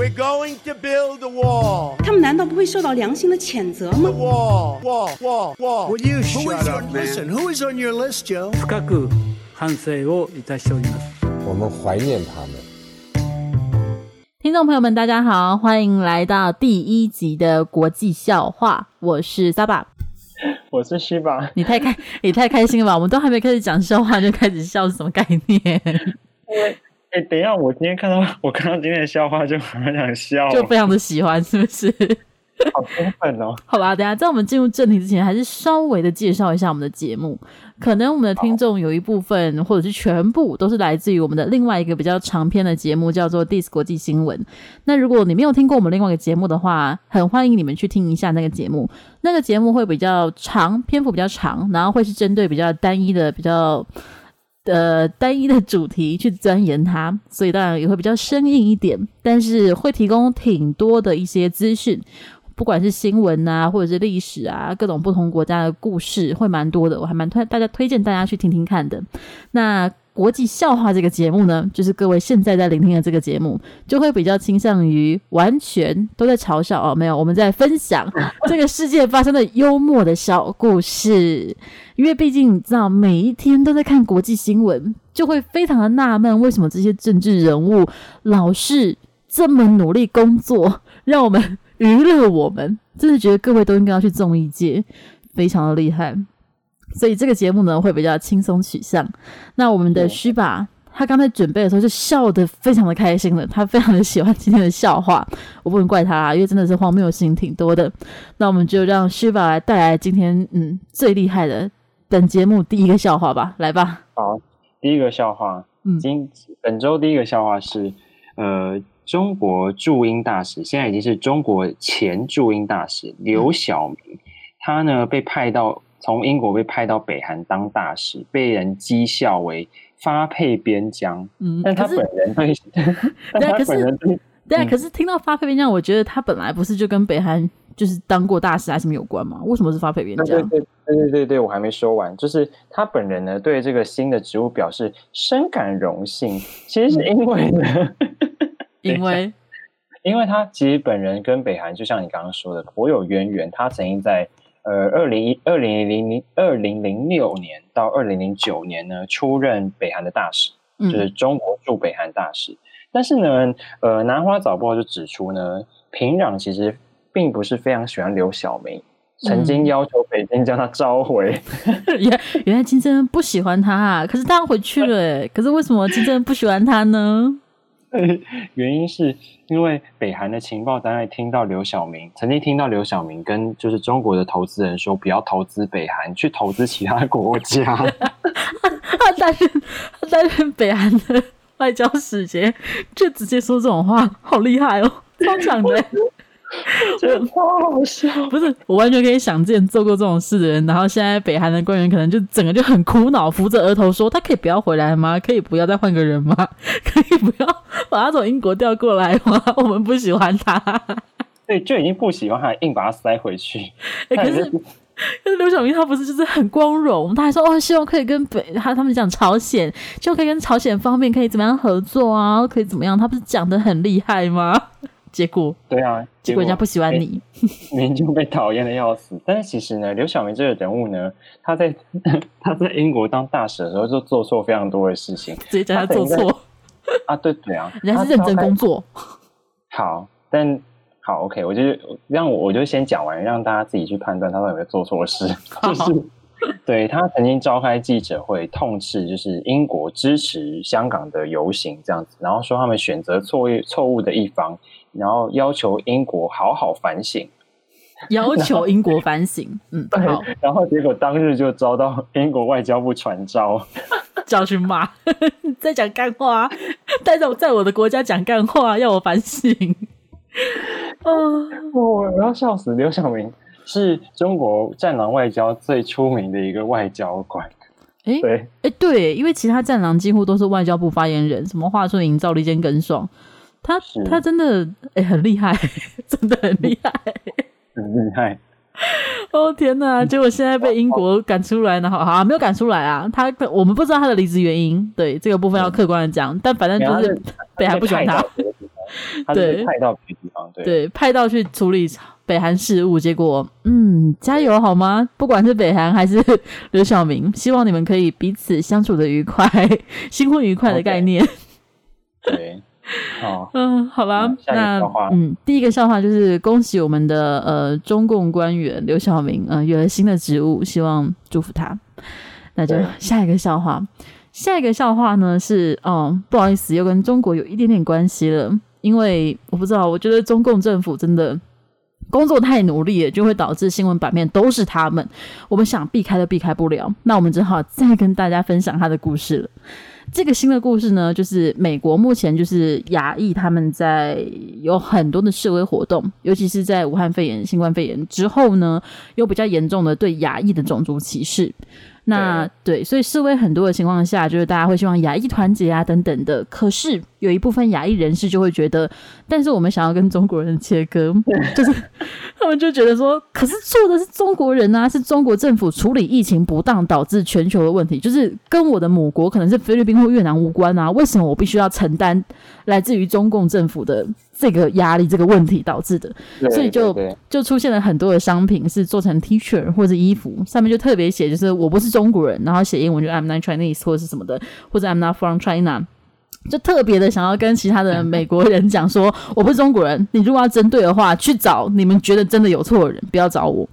We're going to build a wall. 他们难道不会受到良心的谴责吗 Wall, wall, wall, wall. Would you Who shut is up, on, man? listen, who is on your list, Joe? 深く反省をいたしております。我们怀念他们。听众朋友们，大家好，欢迎来到第一集的国际笑话，我是 Saba。我是西巴，你太开，你太开心了吧？我们都还没开始讲笑话就开始笑，是什么概念？ 哎、欸，等一下，我今天看到 我看到今天的笑话就很想笑、哦，就非常的喜欢，是不是？好兴奋哦！好吧，等下在我们进入正题之前，还是稍微的介绍一下我们的节目。可能我们的听众有一部分或者是全部都是来自于我们的另外一个比较长篇的节目，叫做《This 国际新闻》。那如果你没有听过我们另外一个节目的话，很欢迎你们去听一下那个节目。那个节目会比较长，篇幅比较长，然后会是针对比较单一的、比较呃单一的主题去钻研它，所以当然也会比较生硬一点，但是会提供挺多的一些资讯。不管是新闻啊，或者是历史啊，各种不同国家的故事会蛮多的，我还蛮推大家推荐大家去听听看的。那国际笑话这个节目呢，就是各位现在在聆听的这个节目，就会比较倾向于完全都在嘲笑哦，没有，我们在分享 这个世界发生的幽默的小故事。因为毕竟你知道，每一天都在看国际新闻，就会非常的纳闷，为什么这些政治人物老是这么努力工作，让我们。娱乐我们，真的觉得各位都应该要去综艺界，非常的厉害。所以这个节目呢，会比较轻松取向。那我们的须吧，他刚才准备的时候就笑得非常的开心了，他非常的喜欢今天的笑话。我不能怪他啊，因为真的是荒谬的事情挺多的。那我们就让须吧来带来今天嗯最厉害的本节目第一个笑话吧，来吧。好，第一个笑话，嗯，今本周第一个笑话是呃。中国驻英大使现在已经是中国前驻英大使刘晓明，嗯、他呢被派到从英国被派到北韩当大使，被人讥笑为发配边疆。嗯，但他本人对，但 他本人对，对啊，可是听到发配边疆，我觉得他本来不是就跟北韩就是当过大使还是什么有关吗？为什么是发配边疆？对对对对对对，我还没说完，就是他本人呢对这个新的职务表示深感荣幸，其实是因为呢。嗯因为，因为他其实本人跟北韩就像你刚刚说的颇有渊源。他曾经在呃二零一二零零零二零零六年到二零零九年呢出任北韩的大使，就是中国驻北韩大使。嗯、但是呢，呃，南华早报就指出呢，平壤其实并不是非常喜欢刘晓明，曾经要求北京将他召回。原、嗯、原来金正恩不喜欢他啊，可是他回去了，哎，可是为什么金正恩不喜欢他呢？原因是因为北韩的情报单位听到刘晓明曾经听到刘晓明跟就是中国的投资人说不要投资北韩，去投资其他国家。他担任他担任北韩的外交使节，就直接说这种话，好厉害哦，超强的。真的超好笑，不是我完全可以想见做过这种事的人，然后现在北韩的官员可能就整个就很苦恼，扶着额头说：“他可以不要回来吗？可以不要再换个人吗？可以不要把他从英国调过来吗？我们不喜欢他。”对，就已经不喜欢他，硬把他塞回去。欸、可是，可是刘晓明他不是就是很光荣，他还说：“哦，希望可以跟北他他们讲朝鲜，希望可以跟朝鲜方面可以怎么样合作啊？可以怎么样？他不是讲的很厉害吗？”结果对啊，结果人家不喜欢你，你就被讨厌的要死。但是其实呢，刘晓明这个人物呢，他在 他在英国当大使的时候就做错非常多的事情，直接叫他做错啊，对对啊，人家是认真工作。好，但好，OK，我就让我我就先讲完，让大家自己去判断他有没有做错事。就是对他曾经召开记者会，痛斥就是英国支持香港的游行这样子，然后说他们选择错误错误的一方。然后要求英国好好反省，要求英国反省，嗯，对。然后结果当日就遭到英国外交部传召，叫去骂，在讲干话，在在在我的国家讲干话，要我反省。啊，我我要笑死！刘晓明是中国战狼外交最出名的一个外交官。哎，对，哎，对，因为其他战狼几乎都是外交部发言人，什么华春莹、赵立坚、耿爽。他他真的哎、欸、很厉害，真的很厉害，很厉害。哦天哪！结果现在被英国赶出来，然后好、啊、没有赶出来啊。他我们不知道他的离职原因，对这个部分要客观的讲。但反正就是北韩不喜欢他，对派到别的地方，对对，派到去处理北韩事务。结果，嗯，加油好吗？不管是北韩还是 刘晓明，希望你们可以彼此相处的愉快，新婚愉快的概念。对，好，嗯，好啦，那嗯，第一个笑话就是恭喜我们的呃中共官员刘晓明，嗯、呃，有了新的职务，希望祝福他。那就下一个笑话。下一个笑话呢是，嗯，不好意思，又跟中国有一点点关系了。因为我不知道，我觉得中共政府真的工作太努力了，就会导致新闻版面都是他们。我们想避开都避开不了，那我们只好再跟大家分享他的故事了。这个新的故事呢，就是美国目前就是亚裔他们在有很多的示威活动，尤其是在武汉肺炎、新冠肺炎之后呢，有比较严重的对亚裔的种族歧视。那对，所以示威很多的情况下，就是大家会希望亚裔团结啊等等的。可是有一部分亚裔人士就会觉得，但是我们想要跟中国人切割，就是他们就觉得说，可是做的是中国人啊，是中国政府处理疫情不当导致全球的问题，就是跟我的母国可能是菲律宾或越南无关啊，为什么我必须要承担来自于中共政府的？这个压力，这个问题导致的，所以就就出现了很多的商品是做成 T 恤或者衣服，上面就特别写，就是我不是中国人，然后写英文就 I'm not Chinese 或者是什么的，或者 I'm not from China，就特别的想要跟其他的 美国人讲说，我不是中国人，你如果要针对的话，去找你们觉得真的有错的人，不要找我。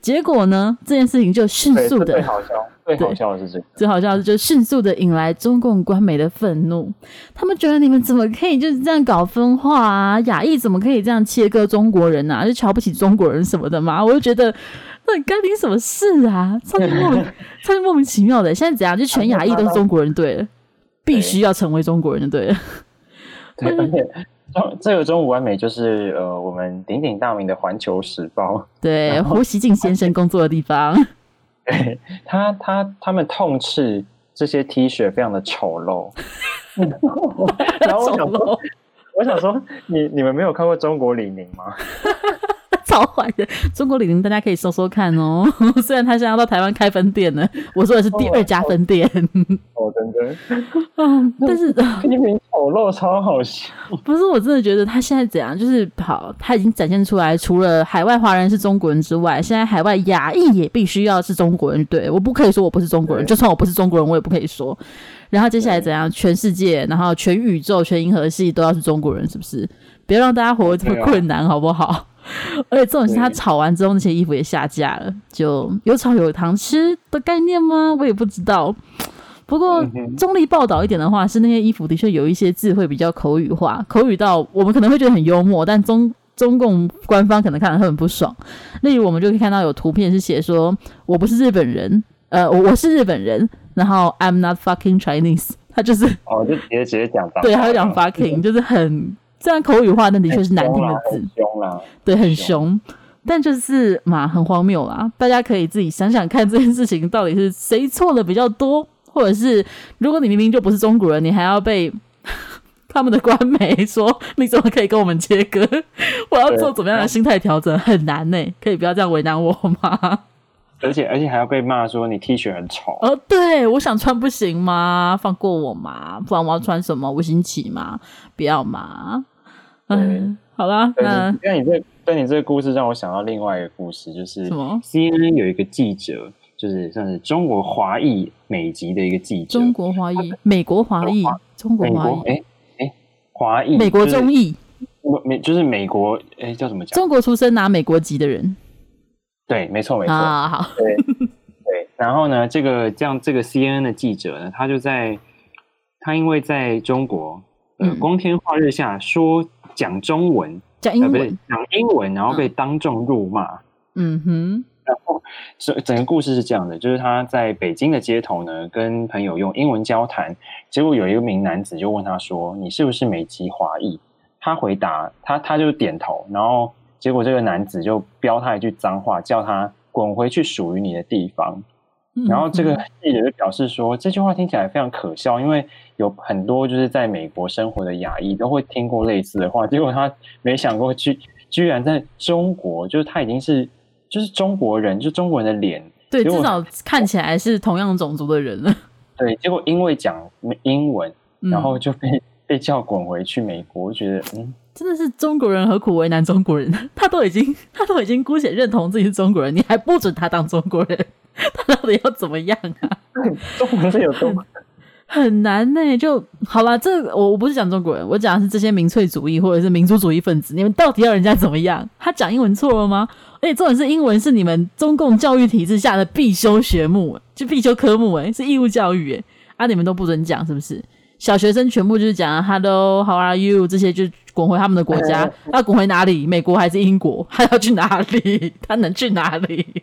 结果呢，这件事情就迅速的。最好笑最好笑的是这个，最好笑的是就迅速的引来中共官媒的愤怒。他们觉得你们怎么可以就是这样搞分化啊？亚裔怎么可以这样切割中国人啊？就瞧不起中国人什么的嘛？我就觉得那干你什么事啊？超级莫名，超级莫名其妙的。现在怎样？就全亚裔都是中国人对了，必须要成为中国人对了。对，而且中这个中午完美就是呃，我们鼎鼎大名的《环球时报》，对，胡锡进先生工作的地方。对他，他他们痛斥这些 T 恤非常的丑陋，然后我想说，我想说，你你们没有看过中国李宁吗？超坏的中国李宁，大家可以搜搜看哦。虽然他现在要到台湾开分店了，我说的是第二家分店。哦，真的。嗯，但是 批评丑陋超好笑。不是，我真的觉得他现在怎样，就是好，他已经展现出来，除了海外华人是中国人之外，现在海外亚裔也必须要是中国人。对，我不可以说我不是中国人，就算我不是中国人，我也不可以说。然后接下来怎样？全世界，然后全宇宙，全银河系都要是中国人，是不是？别让大家活得这么困难，好不好？而且这种是他炒完之后，那些衣服也下架了，就有炒有糖吃的概念吗？我也不知道。不过中立报道一点的话，是那些衣服的确有一些字会比较口语化，口语到我们可能会觉得很幽默，但中中共官方可能看了会很不爽。例如，我们就可以看到有图片是写说：“我不是日本人，呃，我是日本人。”然后 “I'm not fucking Chinese”，他就是哦，就直接直接讲，对，他就讲 “fucking”，就是很。这样口语化，但的确是难听的字，很凶啦，对，很凶，但就是嘛，很荒谬啦。大家可以自己想想看，这件事情到底是谁错的比较多，或者是如果你明明就不是中国人，你还要被 他们的官媒说你怎么可以跟我们切割？我要做怎么样的心态调整？很难呢、欸，可以不要这样为难我吗？而且而且还要被骂说你 T 恤很丑哦，对，我想穿不行吗？放过我嘛，不然我要穿什么？五星旗吗？不要嘛。嗯，好啦，那因为你这跟你这个故事让我想到另外一个故事，就是什么？CNN 有一个记者，就是算是中国华裔美籍的一个记者，中国华裔，美国华裔，中国华裔，哎哎，华裔，美国中裔，美就是美国，哎，叫什么？中国出生拿美国籍的人，对，没错没错，啊好，对对，然后呢，这个这样这个 CNN 的记者呢，他就在他因为在中国，呃，光天化日下说。讲中文，讲英文，讲英文，然后被当众辱骂。嗯哼，然后整整个故事是这样的，就是他在北京的街头呢，跟朋友用英文交谈，结果有一名男子就问他说：“你是不是美籍华裔？”他回答他，他就点头，然后结果这个男子就飙他一句脏话，叫他滚回去属于你的地方。然后这个记者就表示说，这句话听起来非常可笑，因为有很多就是在美国生活的亚裔都会听过类似的话，结果他没想过居居然在中国，就是他已经是就是中国人，就中国人的脸，对，至少看起来是同样种族的人了。对，结果因为讲英文，然后就被、嗯、被叫滚回去美国，我觉得嗯，真的是中国人何苦为难中国人？他都已经 他都已经姑且认同自己是中国人，你还不准他当中国人？他到底要怎么样啊？中国人有多很难呢、欸？就好了，这我我不是讲中国人，我讲的是这些民粹主义或者是民族主义分子，你们到底要人家怎么样？他讲英文错了吗？而且重点是英文是你们中共教育体制下的必修学目，就必修科目，诶是义务教育，诶啊，你们都不准讲，是不是？小学生全部就是讲 “Hello，How are you” 这些，就滚回他们的国家。要滚回哪里？美国还是英国？他要去哪里？他能去哪里？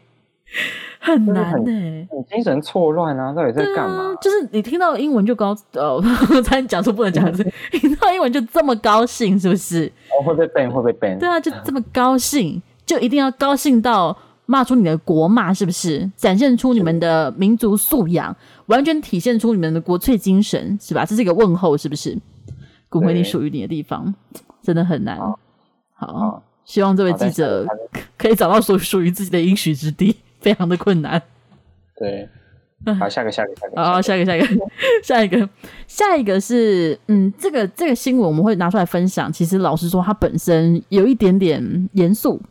很难呢、欸。你精神错乱啊！到底在干嘛、啊？就是你听到英文就高哦，才讲出不能讲的字。你听到英文就这么高兴，是不是？哦，会被 ban，会被 ban。对啊，就这么高兴，就一定要高兴到骂出你的国骂，是不是？展现出你们的民族素养。完全体现出你们的国粹精神，是吧？这是一个问候，是不是？滚回你属于你的地方，真的很难。好，好，希望这位记者可以找到属属于自己的应许之地，非常的困难。对，好，下个，下个，下个，好，下一个，下一个，下一个，下一个是，嗯，这个这个新闻我们会拿出来分享。其实老实说，它本身有一点点严肃。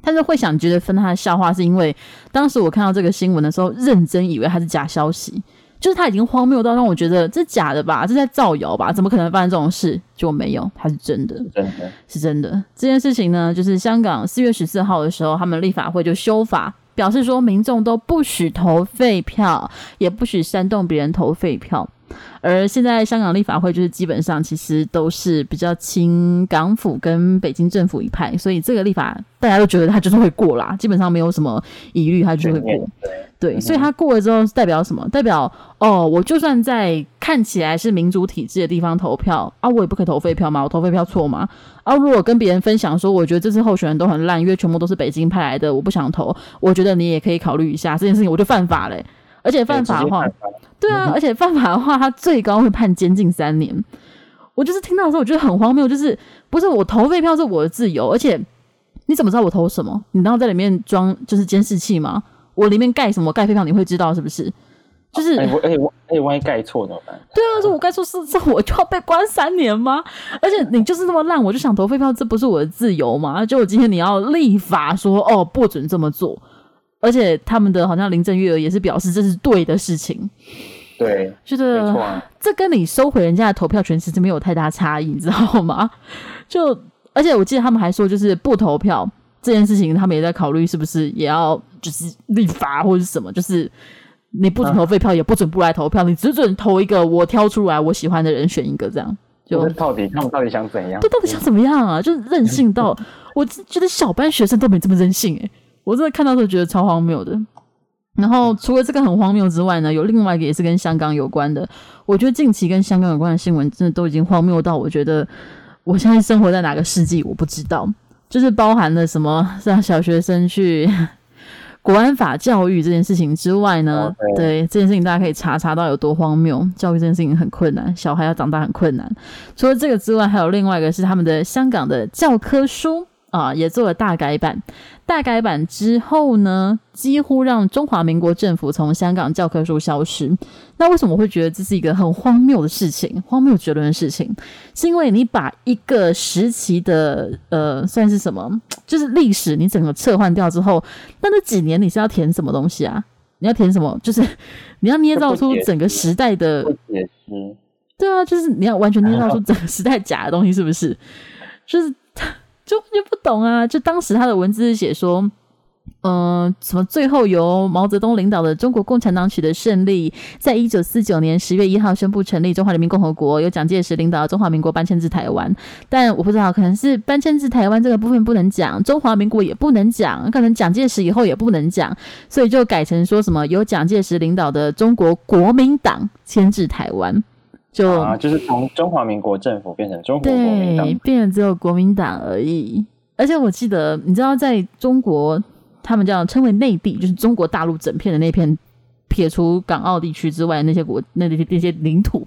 但是会想觉得分他的笑话，是因为当时我看到这个新闻的时候，认真以为它是假消息，就是他已经荒谬到让我觉得这是假的吧，这在造谣吧，怎么可能发生这种事？就没有，它是真的，真的是真的。这件事情呢，就是香港四月十四号的时候，他们立法会就修法，表示说民众都不许投废票，也不许煽动别人投废票。而现在香港立法会就是基本上其实都是比较亲港府跟北京政府一派，所以这个立法大家都觉得它就是会过啦，基本上没有什么疑虑，它就会过。对，所以它过了之后代表什么？代表哦，我就算在看起来是民主体制的地方投票啊，我也不可以投废票吗？我投废票错吗？啊，如果跟别人分享说，我觉得这次候选人都很烂，因为全部都是北京派来的，我不想投，我觉得你也可以考虑一下这件事情，我就犯法嘞、欸。而且犯法的话，对啊，而且犯法的话，他最高会判监禁三年。我就是听到的时候，我觉得很荒谬，就是不是我投废票是我的自由，而且你怎么知道我投什么？你然后在里面装就是监视器吗？我里面盖什么盖废票，你会知道是不是？就是哎，我哎我哎，万一盖错怎么办？对啊，说我盖错是是我就要被关三年吗？而且你就是那么烂，我就想投废票，这不是我的自由吗？就我今天你要立法说哦，不准这么做。而且他们的好像林郑月娥也是表示这是对的事情，对，觉得这跟你收回人家的投票权其实没有太大差异，你知道吗？就而且我记得他们还说，就是不投票这件事情，他们也在考虑是不是也要就是立法或者是什么，就是你不准投废票，也不准不来投票，啊、你只准投一个我挑出来我喜欢的人选一个这样。就到底他们到底想怎样？对，到底想怎么样啊？就是任性到 我觉得小班学生都没这么任性诶、欸我真的看到时候觉得超荒谬的。然后除了这个很荒谬之外呢，有另外一个也是跟香港有关的。我觉得近期跟香港有关的新闻真的都已经荒谬到，我觉得我现在生活在哪个世纪，我不知道。就是包含了什么让小学生去国安法教育这件事情之外呢.对这件事情大家可以查查到有多荒谬。教育这件事情很困难，小孩要长大很困难。除了这个之外，还有另外一个是他们的香港的教科书。啊，也做了大改版。大改版之后呢，几乎让中华民国政府从香港教科书消失。那为什么我会觉得这是一个很荒谬的事情？荒谬绝伦的事情，是因为你把一个时期的呃，算是什么，就是历史，你整个撤换掉之后，那那几年你是要填什么东西啊？你要填什么？就是 你要捏造出整个时代的。对啊，就是你要完全捏造出整个时代假的东西，是不是？就是。就就不懂啊！就当时他的文字是写说，嗯、什么最后由毛泽东领导的中国共产党取得胜利，在一九四九年十月一号宣布成立中华人民共和国，由蒋介石领导的中华民国搬迁至台湾。但我不知道，可能是搬迁至台湾这个部分不能讲，中华民国也不能讲，可能蒋介石以后也不能讲，所以就改成说什么由蒋介石领导的中国国民党迁至台湾。就啊，就是从中华民国政府变成中国国民党，变成只有国民党而已。而且我记得，你知道，在中国，他们叫称为内地，就是中国大陆整片的那片，撇除港澳地区之外那些国，那些那些领土，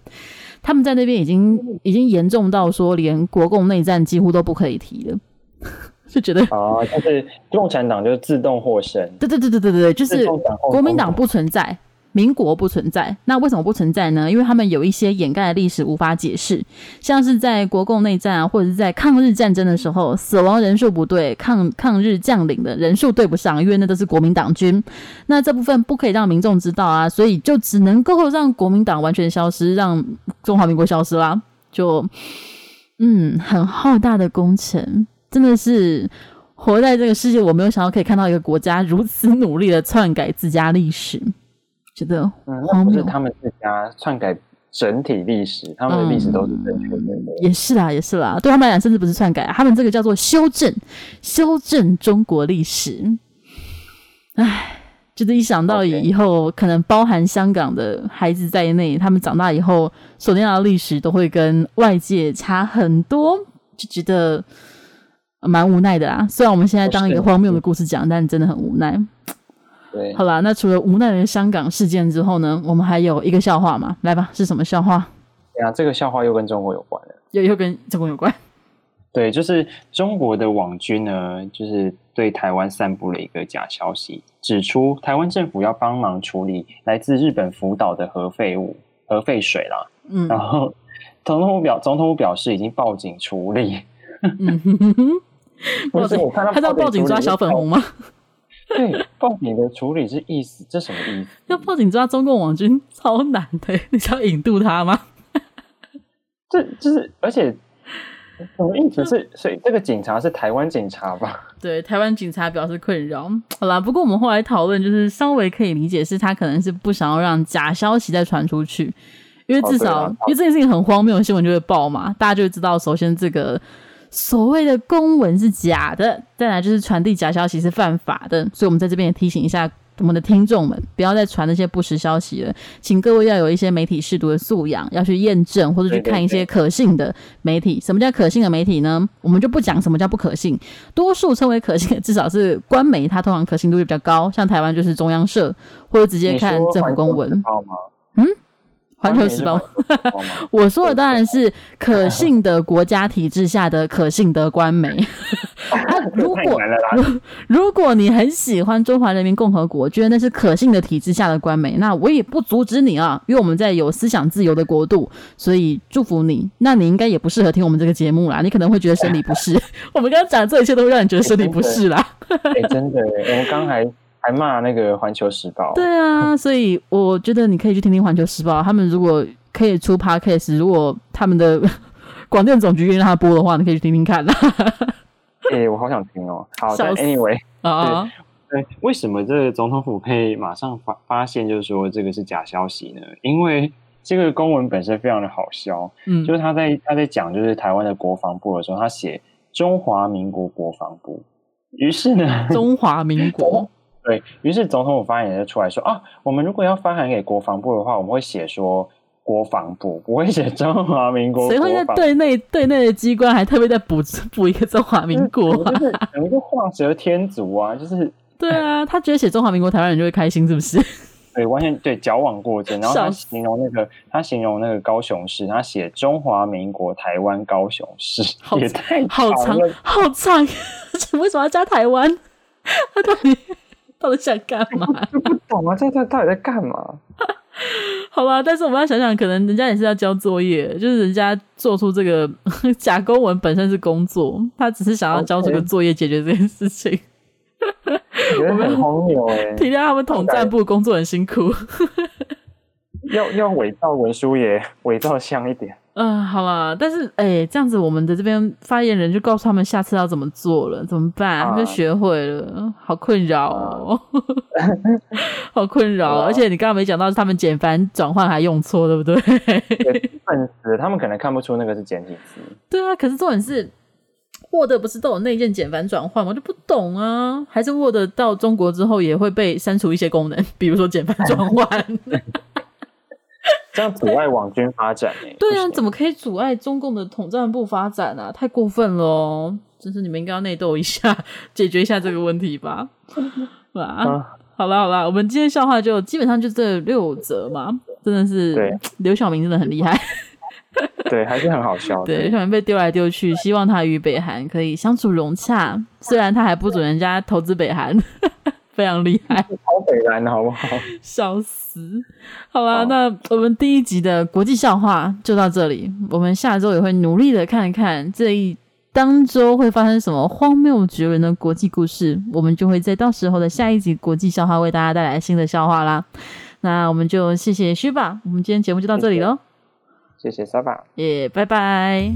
他们在那边已经已经严重到说，连国共内战几乎都不可以提了，就觉得啊，就是共产党就自动获胜，对对对对对对，就是国民党不存在。民国不存在。那为什么不存在呢？因为他们有一些掩盖的历史无法解释，像是在国共内战啊，或者是在抗日战争的时候，死亡人数不对，抗抗日将领的人数对不上，因为那都是国民党军。那这部分不可以让民众知道啊，所以就只能够让国民党完全消失，让中华民国消失啦。就嗯，很浩大的工程，真的是。活在这个世界，我没有想到可以看到一个国家如此努力的篡改自家历史，觉得嗯，那不是他们自家篡改整体历史，他们的历史都是正确的。嗯。也是啦，也是啦，对他们来讲，甚至不是篡改，他们这个叫做修正，修正中国历史。唉，就是一想到以后可能包含香港的孩子在内，他们长大以后所念到的历史都会跟外界差很多，就觉得。蛮无奈的啦，虽然我们现在当一个荒谬的故事讲，但真的很无奈。对，好啦，那除了无奈的香港事件之后呢，我们还有一个笑话嘛，来吧，是什么笑话？对啊，这个笑话又跟中国有关了，又又跟中国有关。对，就是中国的网军呢，就是对台湾散布了一个假消息，指出台湾政府要帮忙处理来自日本福岛的核废物、核废水啦。嗯，然后总统府表总统表示已经报警处理。嗯哼哼哼。报警，他要报警抓小粉红吗？对，报警的处理是意思，这什么意思？要报警抓中共网军，超难的，你是要引渡他吗？这就是，而且什么意思是？所以这个警察是台湾警察吧？对，台湾警察表示困扰。好啦，不过我们后来讨论，就是稍微可以理解，是他可能是不想要让假消息再传出去，因为至少，哦、因为这件事情很荒谬，新闻就会报嘛，大家就会知道，首先这个。所谓的公文是假的，再来就是传递假消息是犯法的，所以我们在这边也提醒一下我们的听众们，不要再传那些不实消息了，请各位要有一些媒体识读的素养，要去验证或者去看一些可信的媒体。什么叫可信的媒体呢？我们就不讲什么叫不可信，多数称为可信的，至少是官媒，它通常可信度就比较高，像台湾就是中央社，或者直接看政府公文。嗯。环球时报，我说的当然是可信的国家体制下的可信的官媒。如果如果你很喜欢中华人民共和国，觉得那是可信的体制下的官媒，那我也不阻止你啊，因为我们在有思想自由的国度，所以祝福你。那你应该也不适合听我们这个节目啦，你可能会觉得身体不适。我们刚刚讲的这一切都会让你觉得身体不适啦。哎，真的，我们刚才。还骂那个《环球时报》？对啊，所以我觉得你可以去听听《环球时报》。他们如果可以出 Podcast，如果他们的 广电总局愿意让他播的话，你可以去听听看。哎、欸，我好想听哦。好，但 Anyway 啊，对，为什么这个总统府可以马上发发现，就是说这个是假消息呢？因为这个公文本身非常的好笑，嗯，就是他在他在讲就是台湾的国防部的时候，他写中华民国国防部，于是呢，中华民国。对，于是总统府发言人就出来说啊，我们如果要发函给国防部的话，我们会写说国防部，不会写中华民国。谁会在对内对内的机关还特别再补补一个中华民国？就是有一个画蛇添足啊，就是 对啊，他觉得写中华民国台湾人就会开心，是不是？对，完全对矫枉过正。然后他形容那个他形容那个高雄市，他写中华民国台湾高雄市，也太好长好长，为什么要加台湾？他到底？到底想干嘛？不懂啊！这他到底在干嘛？好吧，但是我们要想想，可能人家也是要交作业，就是人家做出这个 假公文本身是工作，他只是想要交这个作业解决这件事情。我觉得 很荒谬哎！体谅他们统战部工作很辛苦，要要伪造文书也伪造像一点。嗯、呃，好啦，但是哎、欸，这样子我们的这边发言人就告诉他们下次要怎么做了，怎么办？他们就学会了，好困扰哦，好困扰。而且你刚刚没讲到，是他们简繁转换还用错，对不对？笨死，他们可能看不出那个是简体字。对啊，可是重点是，Word 不是都有内建简繁转换吗？我就不懂啊，还是 Word 到中国之后也会被删除一些功能，比如说简繁转换。这样阻碍网军发展哎、欸！对啊，怎么可以阻碍中共的统战部发展啊？太过分了哦！真是你们应该要内斗一下，解决一下这个问题吧。啊，啊好啦好啦，我们今天笑话就基本上就这六则嘛，真的是对刘晓明真的很厉害，对，还是很好笑。对，刘晓明被丢来丢去，希望他与北韩可以相处融洽。虽然他还不准人家投资北韩。非常厉害，超北蓝好不好？笑死！好啦，那我们第一集的国际笑话就到这里，我们下周也会努力的看一看这一当周会发生什么荒谬绝伦的国际故事，我们就会在到时候的下一集国际笑话为大家带来新的笑话啦。那我们就谢谢须吧，我们今天节目就到这里喽。谢谢沙巴，耶，拜拜。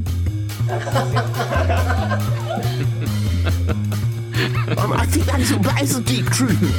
die ganze Weiße, die Grünen.